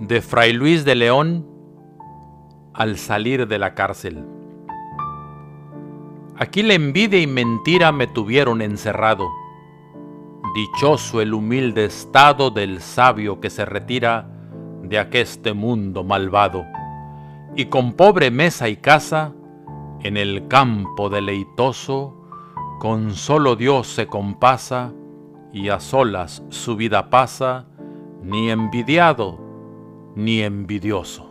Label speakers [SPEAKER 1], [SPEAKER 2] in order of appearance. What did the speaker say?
[SPEAKER 1] de Fray Luis de León al salir de la cárcel. Aquí la envidia y mentira me tuvieron encerrado. Dichoso el humilde estado del sabio que se retira de aqueste mundo malvado, y con pobre mesa y casa, en el campo deleitoso, con solo Dios se compasa, y a solas su vida pasa, ni envidiado ni envidioso.